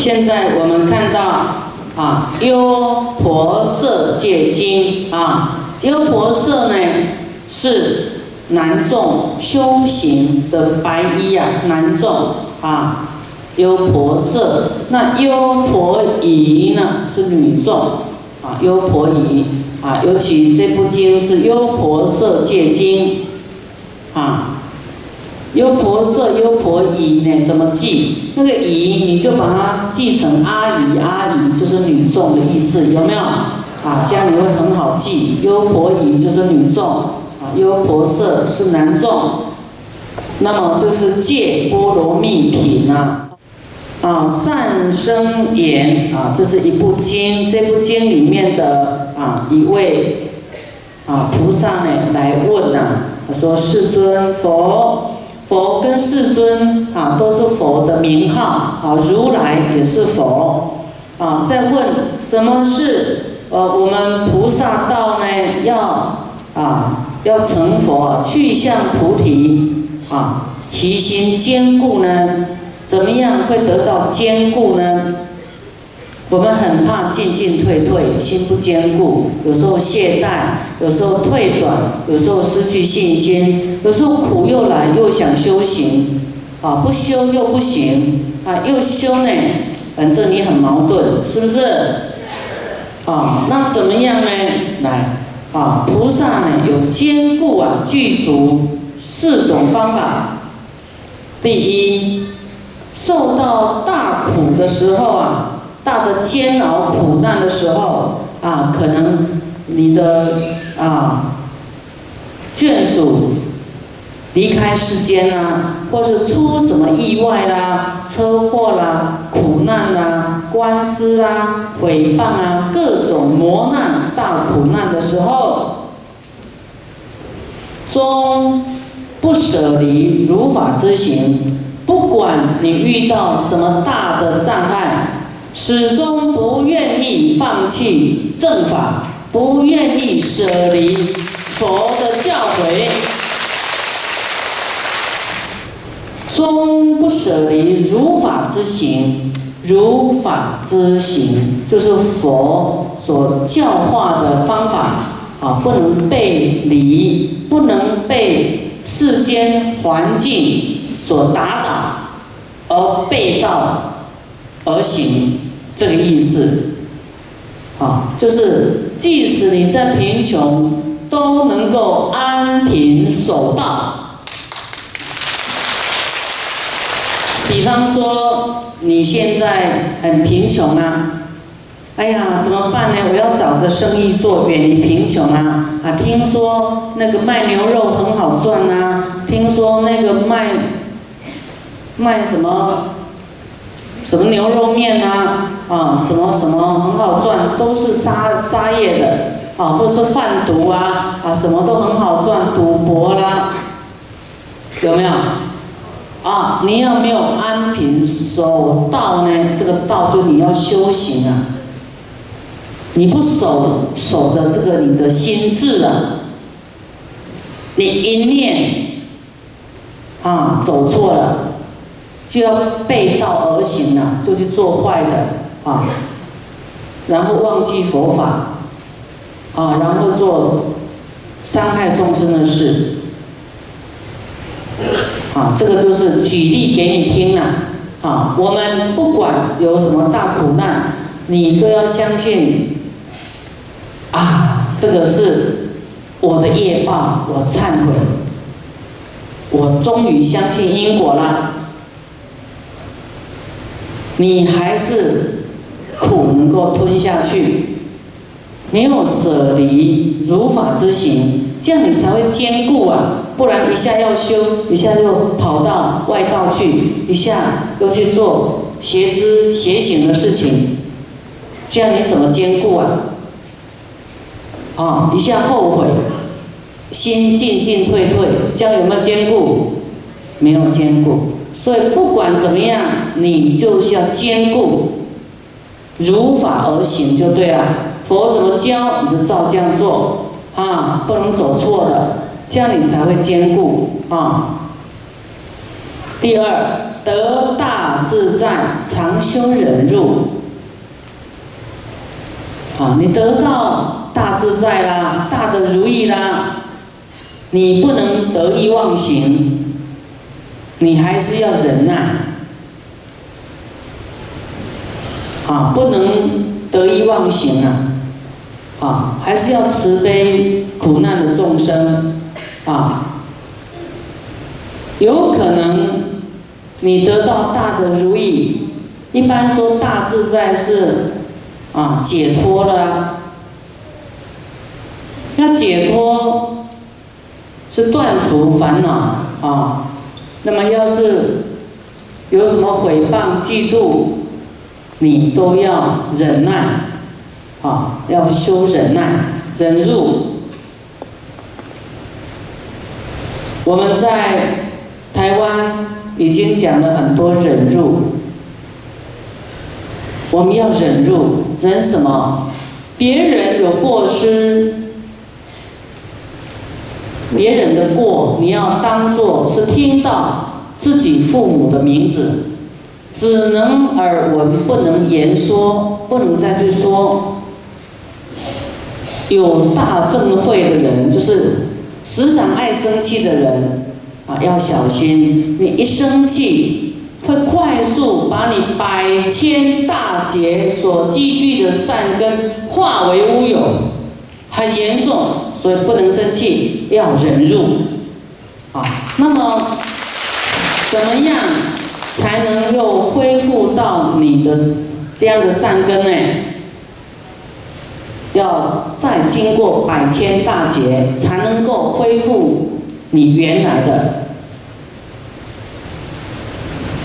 现在我们看到啊，《优婆塞戒经》啊，优婆塞呢是男众修行的白衣啊，男众啊，优婆塞。那优婆夷呢是女众啊，优婆夷啊，尤其这部经是《优婆塞戒经》啊。优婆塞、优婆夷呢？怎么记？那个夷你就把它记成阿姨，阿姨就是女众的意思，有没有？啊，这样你会很好记。优婆夷就是女众，啊，优婆塞是男众。那么这是戒波罗蜜品啊，啊，善生言啊，这是一部经，这部经里面的啊一位啊菩萨呢来问呐，他说：世尊佛。佛跟世尊啊，都是佛的名号啊，如来也是佛啊。在问什么是呃，我们菩萨道呢？要啊，要成佛，去向菩提啊，其心坚固呢？怎么样会得到坚固呢？我们很怕进进退退，心不坚固，有时候懈怠，有时候退转，有时候失去信心，有时候苦又来，又想修行，啊，不修又不行，啊，又修呢，反正你很矛盾，是不是？啊，那怎么样呢？来，啊，菩萨呢有坚固啊具足四种方法。第一，受到大苦的时候啊。大的煎熬苦难的时候啊，可能你的啊眷属离开世间啦，或是出什么意外啦、车祸啦、苦难啦、官司啦、诽谤啊，各种磨难、大苦难的时候，终不舍离如法之行。不管你遇到什么大的障碍。始终不愿意放弃正法，不愿意舍离佛的教诲，终不舍离如法之行。如法之行就是佛所教化的方法啊，不能被离，不能被世间环境所打倒，而背道而行。这个意思，啊，就是即使你在贫穷，都能够安贫守道。比方说，你现在很贫穷啊，哎呀，怎么办呢？我要找个生意做，远离贫穷啊！啊，听说那个卖牛肉很好赚啊，听说那个卖卖什么？什么牛肉面啊，啊，什么什么很好赚，都是杀杀业的，啊，或是贩毒啊，啊，什么都很好赚，赌博啦，有没有？啊，你有没有安贫守道呢？这个道就你要修行啊，你不守守的这个你的心智啊，你一念啊走错了。就要背道而行了，就去做坏的啊，然后忘记佛法啊，然后做伤害众生的事啊，这个就是举例给你听了啊。我们不管有什么大苦难，你都要相信啊，这个是我的业报，我忏悔，我终于相信因果了。你还是苦能够吞下去，没有舍离如法之行，这样你才会坚固啊！不然一下要修，一下又跑到外道去，一下又去做邪知邪行的事情，这样你怎么坚固啊？啊，一下后悔，心进进退退，这样有没有坚固？没有坚固。所以不管怎么样，你就是要兼顾如法而行就对了。佛怎么教，你就照这样做啊，不能走错的，这样你才会兼顾啊。第二，得大自在，常修忍辱。啊，你得到大自在啦，大的如意啦，你不能得意忘形，你还是要忍耐。啊，不能得意忘形啊！啊，还是要慈悲苦难的众生啊。有可能你得到大的如意，一般说大自在是。啊，解脱了，那解脱是断除烦恼啊。那么要是有什么诽谤、嫉妒，你都要忍耐啊，要修忍耐、忍辱。我们在台湾已经讲了很多忍辱。我们要忍辱，忍什么？别人有过失，别人的过，你要当做是听到自己父母的名字，只能耳闻，不能言说，不能再去说。有大愤恚的人，就是时常爱生气的人啊，要小心，你一生气。会快速把你百千大劫所积聚的善根化为乌有，很严重，所以不能生气，要忍辱。啊，那么怎么样才能又恢复到你的这样的善根呢？要再经过百千大劫，才能够恢复你原来的。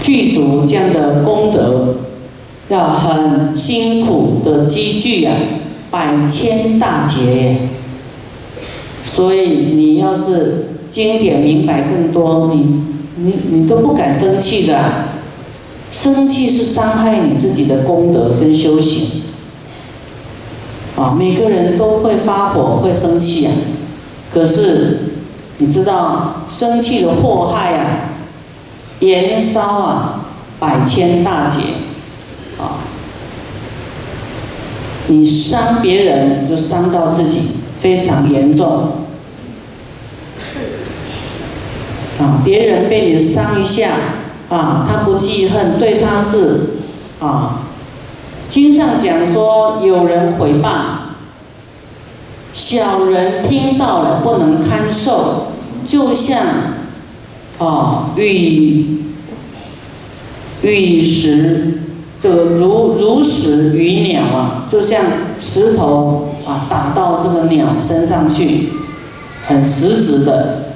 具足这样的功德，要很辛苦的积聚啊，百千大劫。所以你要是经典明白更多，你你你都不敢生气的，生气是伤害你自己的功德跟修行。啊，每个人都会发火，会生气啊，可是你知道生气的祸害啊。延烧啊，百千大劫，啊，你伤别人就伤到自己，非常严重。啊，别人被你伤一下，啊，他不记恨，对他是，啊，经上讲说有人回报，小人听到了不能堪受，就像。啊，玉玉石，这个如如石与鸟啊，就像石头啊打到这个鸟身上去，很实质的。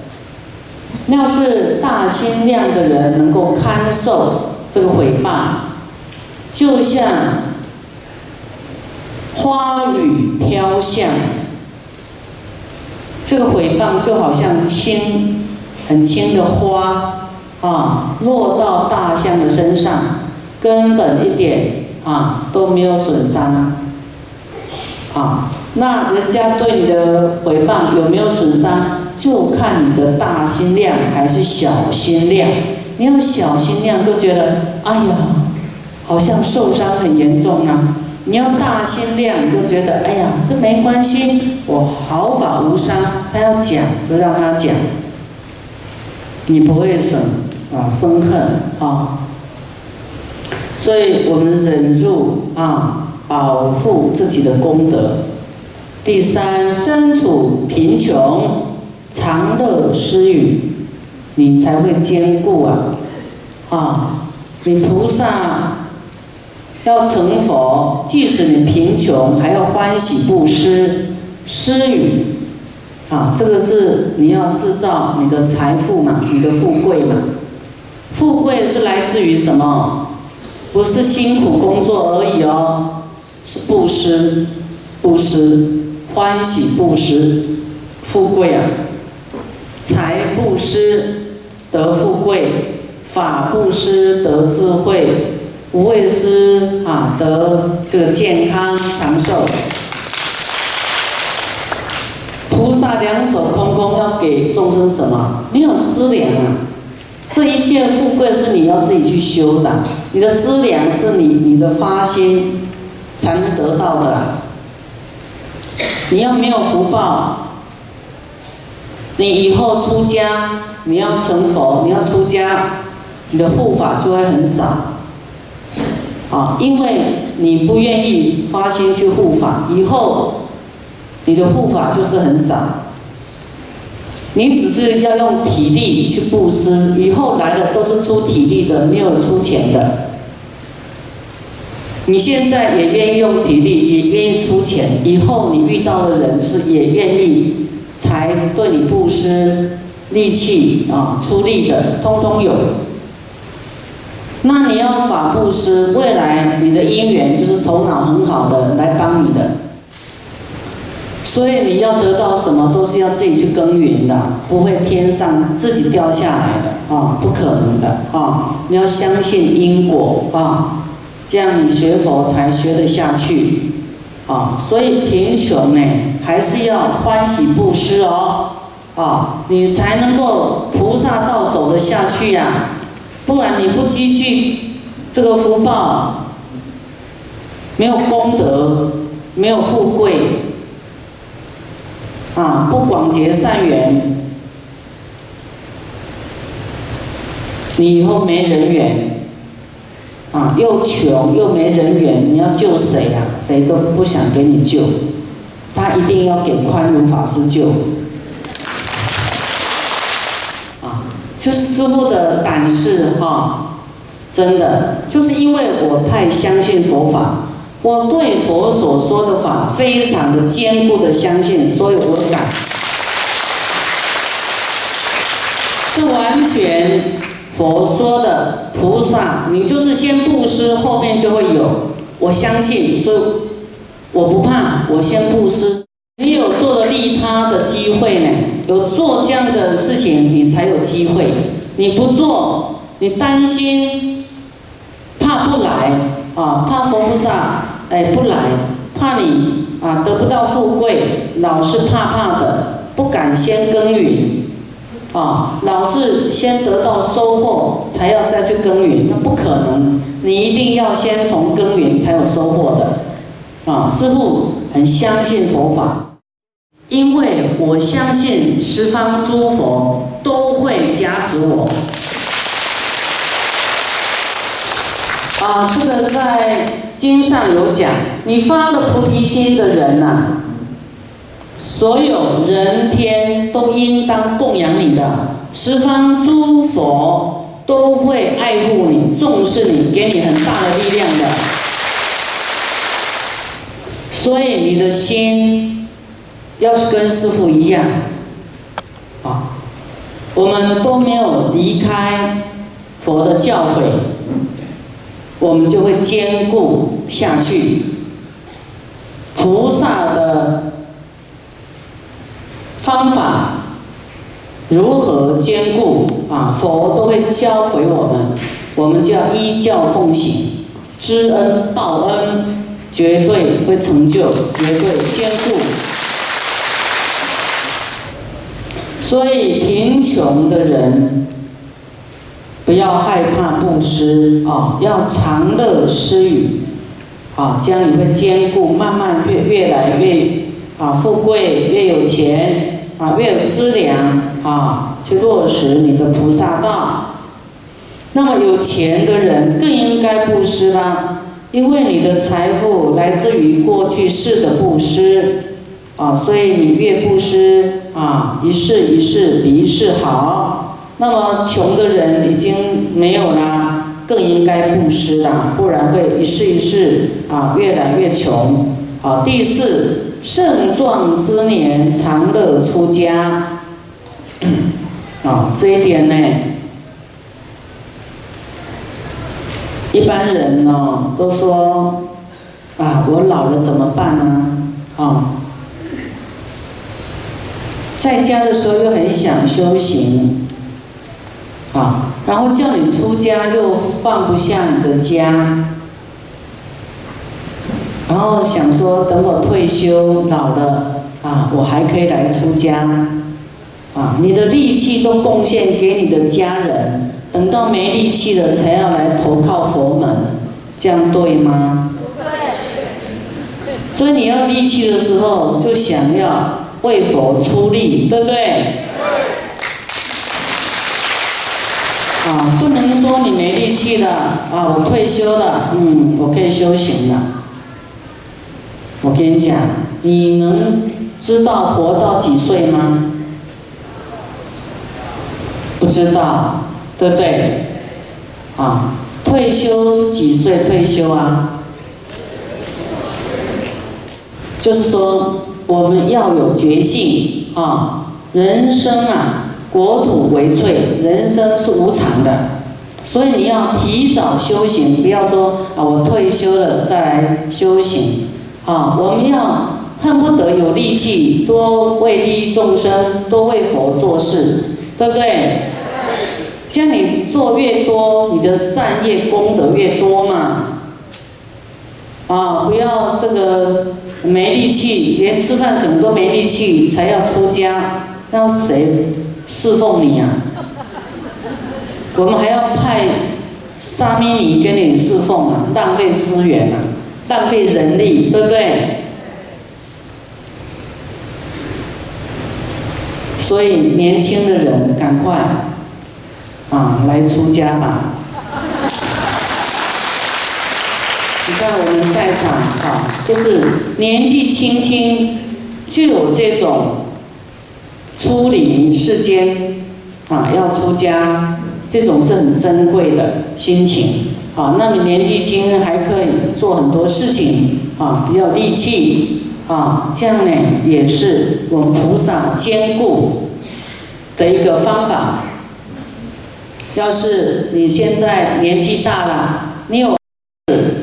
要是大心量的人能够堪受这个毁谤，就像花雨飘向，这个毁谤就好像轻。很轻的花啊，落到大象的身上，根本一点啊都没有损伤啊。那人家对你的回放有没有损伤，就看你的大心量还是小心量。你要小心量，就觉得哎呀，好像受伤很严重啊。你要大心量，就觉得哎呀，这没关系，我毫发无伤。他要讲，就让他讲。你不会损啊生恨啊，所以我们忍辱啊，保护自己的功德。第三，身处贫穷，常乐施予，你才会坚固啊啊！你菩萨要成佛，即使你贫穷，还要欢喜布施施予。啊，这个是你要制造你的财富嘛，你的富贵嘛。富贵是来自于什么？不是辛苦工作而已哦，是布施，布施，欢喜布施，富贵啊。财布施得富贵，法布施得智慧，无畏施啊得这个健康长寿。菩萨两手空空，要给众生什么？没有资粮啊！这一切富贵是你要自己去修的，你的资粮是你你的发心才能得到的。你要没有福报，你以后出家，你要成佛，你要出家，你的护法就会很少。啊，因为你不愿意发心去护法，以后你的护法就是很少。你只是要用体力去布施，以后来的都是出体力的，没有出钱的。你现在也愿意用体力，也愿意出钱，以后你遇到的人是也愿意才对你布施力气啊，出力的通通有。那你要法布施，未来你的姻缘就是头脑很好的来帮你的。所以你要得到什么，都是要自己去耕耘的，不会天上自己掉下来的啊，不可能的啊！你要相信因果啊，这样你学佛才学得下去啊。所以贫穷呢，还是要欢喜布施哦啊，你才能够菩萨道走得下去呀。不然你不积聚这个福报，没有功德，没有富贵。啊，不广结善缘，你以后没人缘，啊，又穷又没人缘，你要救谁呀？谁都不想给你救，他一定要给宽容法师救。啊，就是师傅的胆识哈，真的，就是因为我太相信佛法。我对佛所说的法非常的坚固的相信，所以我敢。这完全佛说的菩萨，你就是先布施，后面就会有。我相信，所以我不怕，我先布施。你有做的利他的机会呢？有做这样的事情，你才有机会。你不做，你担心，怕不来啊，怕佛菩萨。哎，不来，怕你啊得不到富贵，老是怕怕的，不敢先耕耘，啊，老是先得到收获，才要再去耕耘，那不可能，你一定要先从耕耘才有收获的，啊，师父很相信佛法，因为我相信十方诸佛都会加持我。啊，这个在经上有讲，你发了菩提心的人呐，所有人天都应当供养你的，十方诸佛都会爱护你、重视你，给你很大的力量的。所以你的心要是跟师父一样，啊，我们都没有离开佛的教诲。我们就会兼顾下去。菩萨的方法如何兼顾啊？佛都会教给我们，我们就要依教奉行，知恩报恩，绝对会成就，绝对兼顾。所以贫穷的人。不要害怕布施啊，要常乐施予啊，这样你会兼顾，慢慢越越来越啊富贵，越有钱啊，越有资粮啊，去落实你的菩萨道。那么有钱的人更应该布施啦，因为你的财富来自于过去世的布施啊，所以你越布施啊，一世一世比一世好。那么穷的人已经没有啦，更应该布施啦，不然会一世一世啊越来越穷。好，第四，盛壮之年长乐出家。啊，这一点呢，一般人呢都说啊，我老了怎么办呢？啊，在家的时候又很想修行。啊，然后叫你出家又放不下你的家，然后想说等我退休老了啊，我还可以来出家，啊，你的力气都贡献给你的家人，等到没力气了才要来投靠佛门，这样对吗？对。所以你要力气的时候，就想要为佛出力，对不对？对。啊，不能说你没力气了，啊，我退休了，嗯，我可以修行了。我跟你讲，你能知道活到几岁吗？不知道，对不对？啊，退休几岁退休啊？就是说，我们要有决心啊！人生啊，国土为脆，人生是无常的，所以你要提早修行，不要说啊，我退休了再来修行。啊，我们要恨不得有力气，多为利益众生，多为佛做事，对不对？这样你做越多，你的善业功德越多嘛。啊，不要这个没力气，连吃饭可能都没力气，才要出家，那谁侍奉你呀？我们还要派沙弥尼跟你侍奉啊，浪费资源啊，浪费人力，对不对？所以年轻的人赶快啊来出家吧。你看我们在场啊，就是年纪轻轻就有这种出离世间啊，要出家，这种是很珍贵的心情啊。那么年纪轻还可以做很多事情啊，比较力气啊，这样呢也是我们菩萨兼顾的一个方法。要是你现在年纪大了，你有子。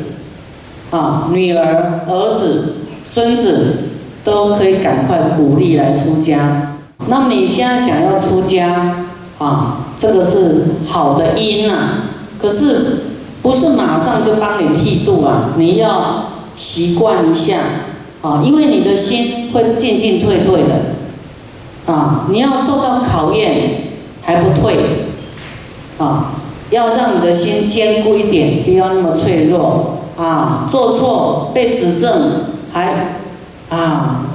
啊，女儿、儿子、孙子都可以赶快鼓励来出家。那么你现在想要出家，啊，这个是好的因呐。可是不是马上就帮你剃度啊？你要习惯一下，啊，因为你的心会进进退退的，啊，你要受到考验还不退，啊，要让你的心坚固一点，不要那么脆弱。啊，做错被指正还啊，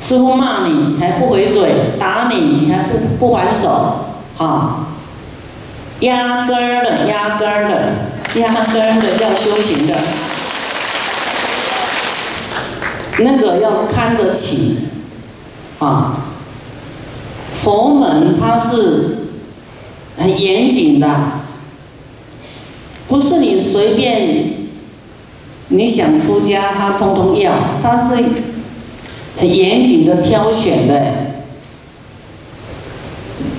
师傅骂你还不回嘴，打你你还不不还手，啊，压根儿的压根儿的压根儿的要修行的，那个要看得起，啊，佛门它是很严谨的，不是你随便。你想出家，他通通要，他是很严谨的挑选的，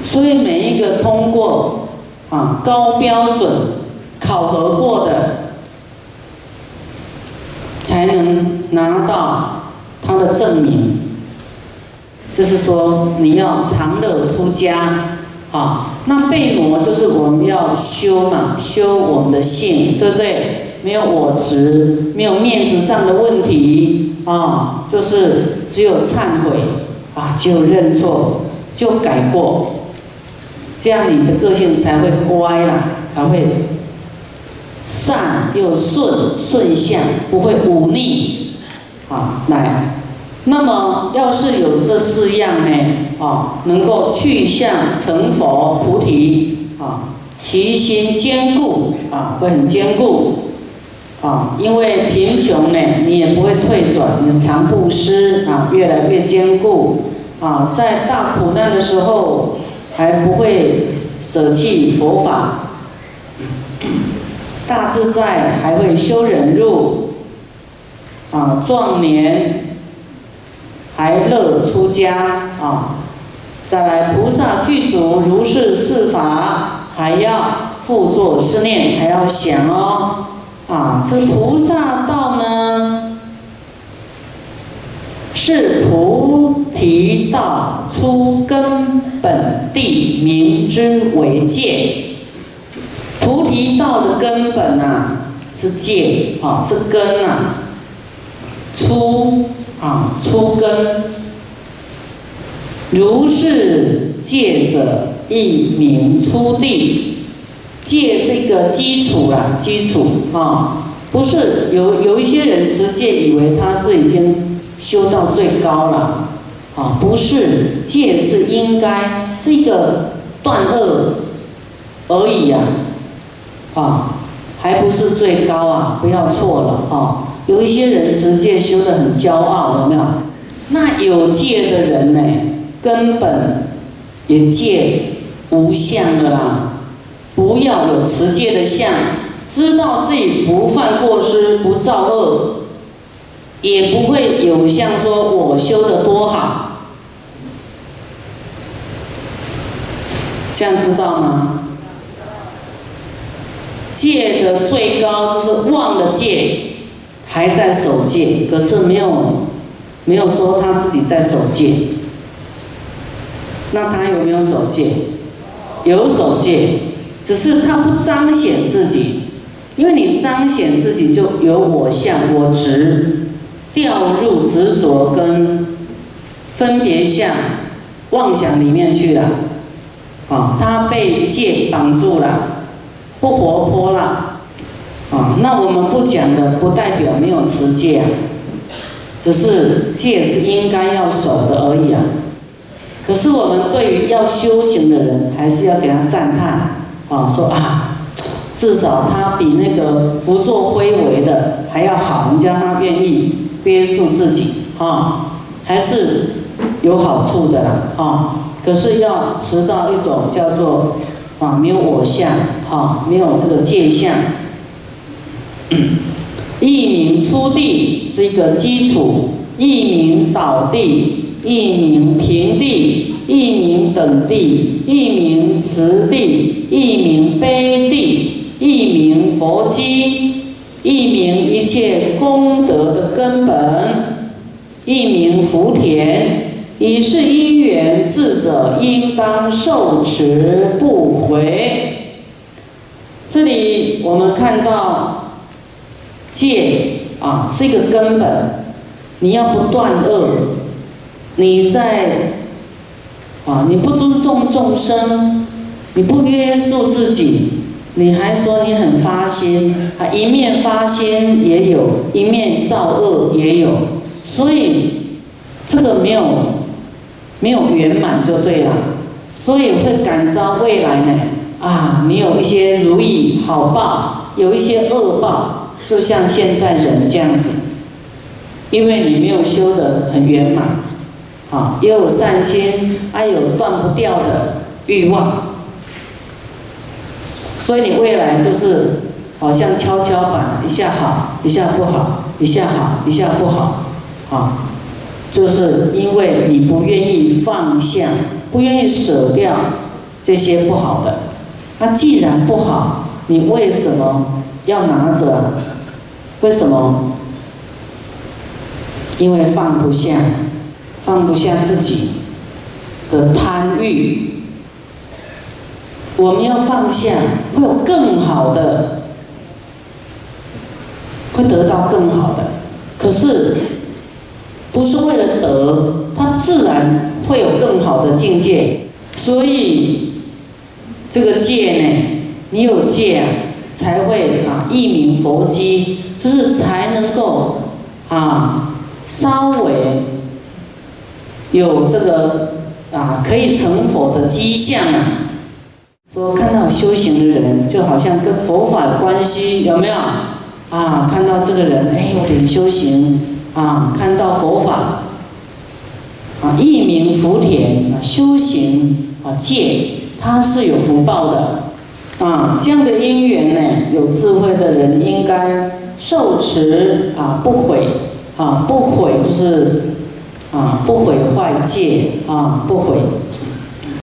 所以每一个通过啊高标准考核过的，才能拿到他的证明。就是说，你要常乐出家，啊，那被磨就是我们要修嘛，修我们的性，对不对？没有我执，没有面子上的问题啊，就是只有忏悔啊，就认错，就改过，这样你的个性才会乖啦，才会善又顺顺向，不会忤逆啊。来，那么要是有这四样呢，啊，能够去向成佛菩提啊，其心坚固啊，会很坚固。啊，因为贫穷呢，你也不会退转，你常布施啊，越来越坚固啊，在大苦难的时候还不会舍弃佛法，大自在还会修忍辱啊，壮年还乐出家啊，再来菩萨具足如是四法，还要复作思念，还要想哦。啊，这菩萨道呢，是菩提道出根本地名之为戒。菩提道的根本啊，是戒啊，是根啊，出啊，出根。如是戒者，亦名出地。戒是一个基础啦，基础啊，不是有有一些人持戒以为他是已经修到最高了，啊，不是，戒是应该是一个断恶而已呀，啊，还不是最高啊，不要错了啊，有一些人持戒修得很骄傲，有没有？那有戒的人呢，根本也戒无相的啦。不要有持戒的相，知道自己不犯过失、不造恶，也不会有相说我修的多好，这样知道吗？戒的最高就是忘了戒，还在守戒，可是没有没有说他自己在守戒，那他有没有守戒？有守戒。只是他不彰显自己，因为你彰显自己就有我相、我执，掉入执着跟分别相、妄想里面去了，啊，他被戒绑住了，不活泼了，啊，那我们不讲的不代表没有持戒啊，只是戒是应该要守的而已啊。可是我们对于要修行的人，还是要给他赞叹。啊，说啊，至少他比那个胡作非为的还要好，人家他愿意约束自己，啊，还是有好处的啦，啊，可是要持到一种叫做啊没有我相，哈，没有这个界相，一名出地是一个基础，一名倒地，一名平地。一名等地，一名慈地，一名悲地，一名佛基，一名一切功德的根本，一名福田。以是因缘，智者应当受持不回。这里我们看到戒啊，是一个根本。你要不断恶，你在。啊！你不尊重众生，你不约束自己，你还说你很发心啊？一面发心也有，一面造恶也有，所以这个没有没有圆满就对了，所以会感召未来呢啊！你有一些如意好报，有一些恶报，就像现在人这样子，因为你没有修得很圆满。啊，也有善心，还有断不掉的欲望，所以你未来就是好像跷跷板，一下好，一下不好，一下好，一下不好，啊，就是因为你不愿意放下，不愿意舍掉这些不好的。那既然不好，你为什么要拿着？为什么？因为放不下。放不下自己的贪欲，我们要放下，会有更好的，会得到更好的。可是不是为了得，它自然会有更好的境界。所以这个戒呢，你有戒啊，才会啊一名佛机，就是才能够啊稍微。有这个啊，可以成佛的迹象啊。说看到修行的人，就好像跟佛法的关系有没有？啊，看到这个人，哎，有点修行啊，看到佛法啊，一名福田啊，修行啊，戒，他是有福报的啊。这样的因缘呢，有智慧的人应该受持啊，不毁啊，不毁就是。啊，不毁坏戒啊，不毁。